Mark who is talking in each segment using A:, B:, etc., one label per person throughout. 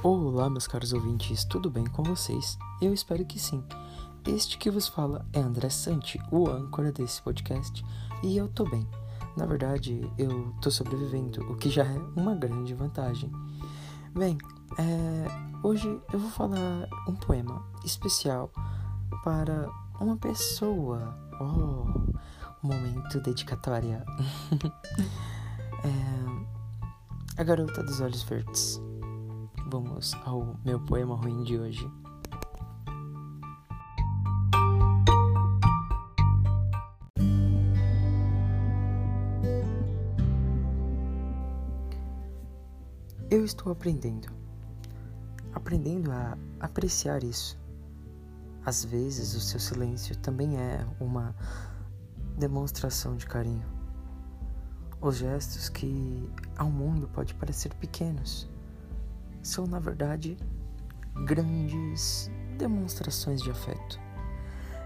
A: Olá, meus caros ouvintes, tudo bem com vocês? Eu espero que sim. Este que vos fala é André Santi, o âncora desse podcast, e eu tô bem. Na verdade, eu tô sobrevivendo, o que já é uma grande vantagem. Bem, é, hoje eu vou falar um poema especial para uma pessoa. Oh, momento dedicatória. é, a garota dos olhos verdes vamos ao meu poema ruim de hoje. Eu estou aprendendo, aprendendo a apreciar isso. Às vezes, o seu silêncio também é uma demonstração de carinho. Os gestos que ao mundo pode parecer pequenos são, na verdade, grandes demonstrações de afeto.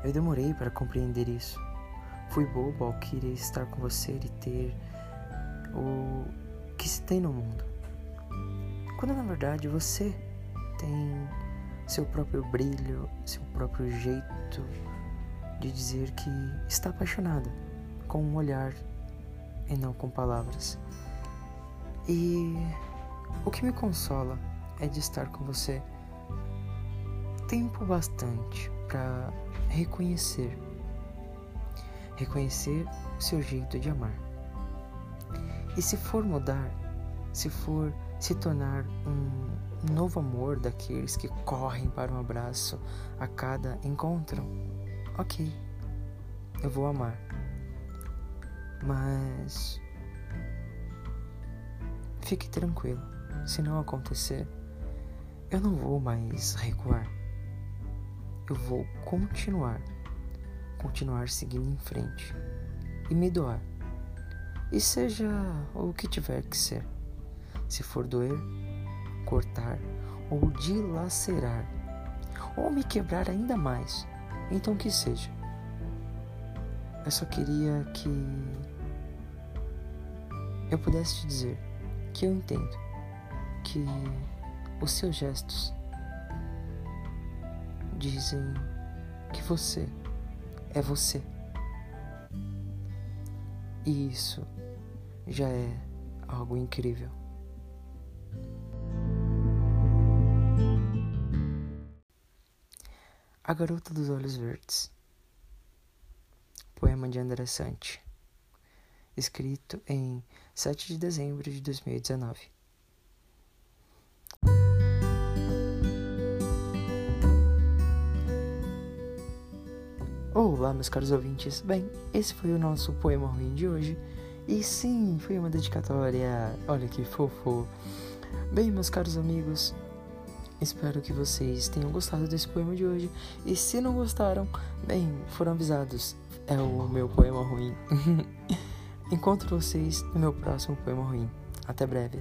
A: Eu demorei para compreender isso. Fui bobo ao querer estar com você e ter o que se tem no mundo. Quando na verdade você tem seu próprio brilho, seu próprio jeito de dizer que está apaixonada com um olhar e não com palavras. E o que me consola é de estar com você tempo bastante para reconhecer reconhecer o seu jeito de amar. E se for mudar, se for se tornar um novo amor daqueles que correm para um abraço a cada encontro, ok, eu vou amar. Mas fique tranquilo se não acontecer, eu não vou mais recuar. Eu vou continuar, continuar seguindo em frente e me doar. E seja o que tiver que ser. Se for doer, cortar ou dilacerar, ou me quebrar ainda mais, então que seja. Eu só queria que eu pudesse te dizer que eu entendo que os seus gestos dizem que você é você. E isso já é algo incrível. A Garota dos Olhos Verdes. Poema de André Sante. Escrito em 7 de dezembro de 2019. Olá, meus caros ouvintes. Bem, esse foi o nosso poema ruim de hoje. E sim, foi uma dedicatória. Olha que fofo. Bem, meus caros amigos, espero que vocês tenham gostado desse poema de hoje. E se não gostaram, bem, foram avisados. É o meu poema ruim. Encontro vocês no meu próximo poema ruim. Até breve.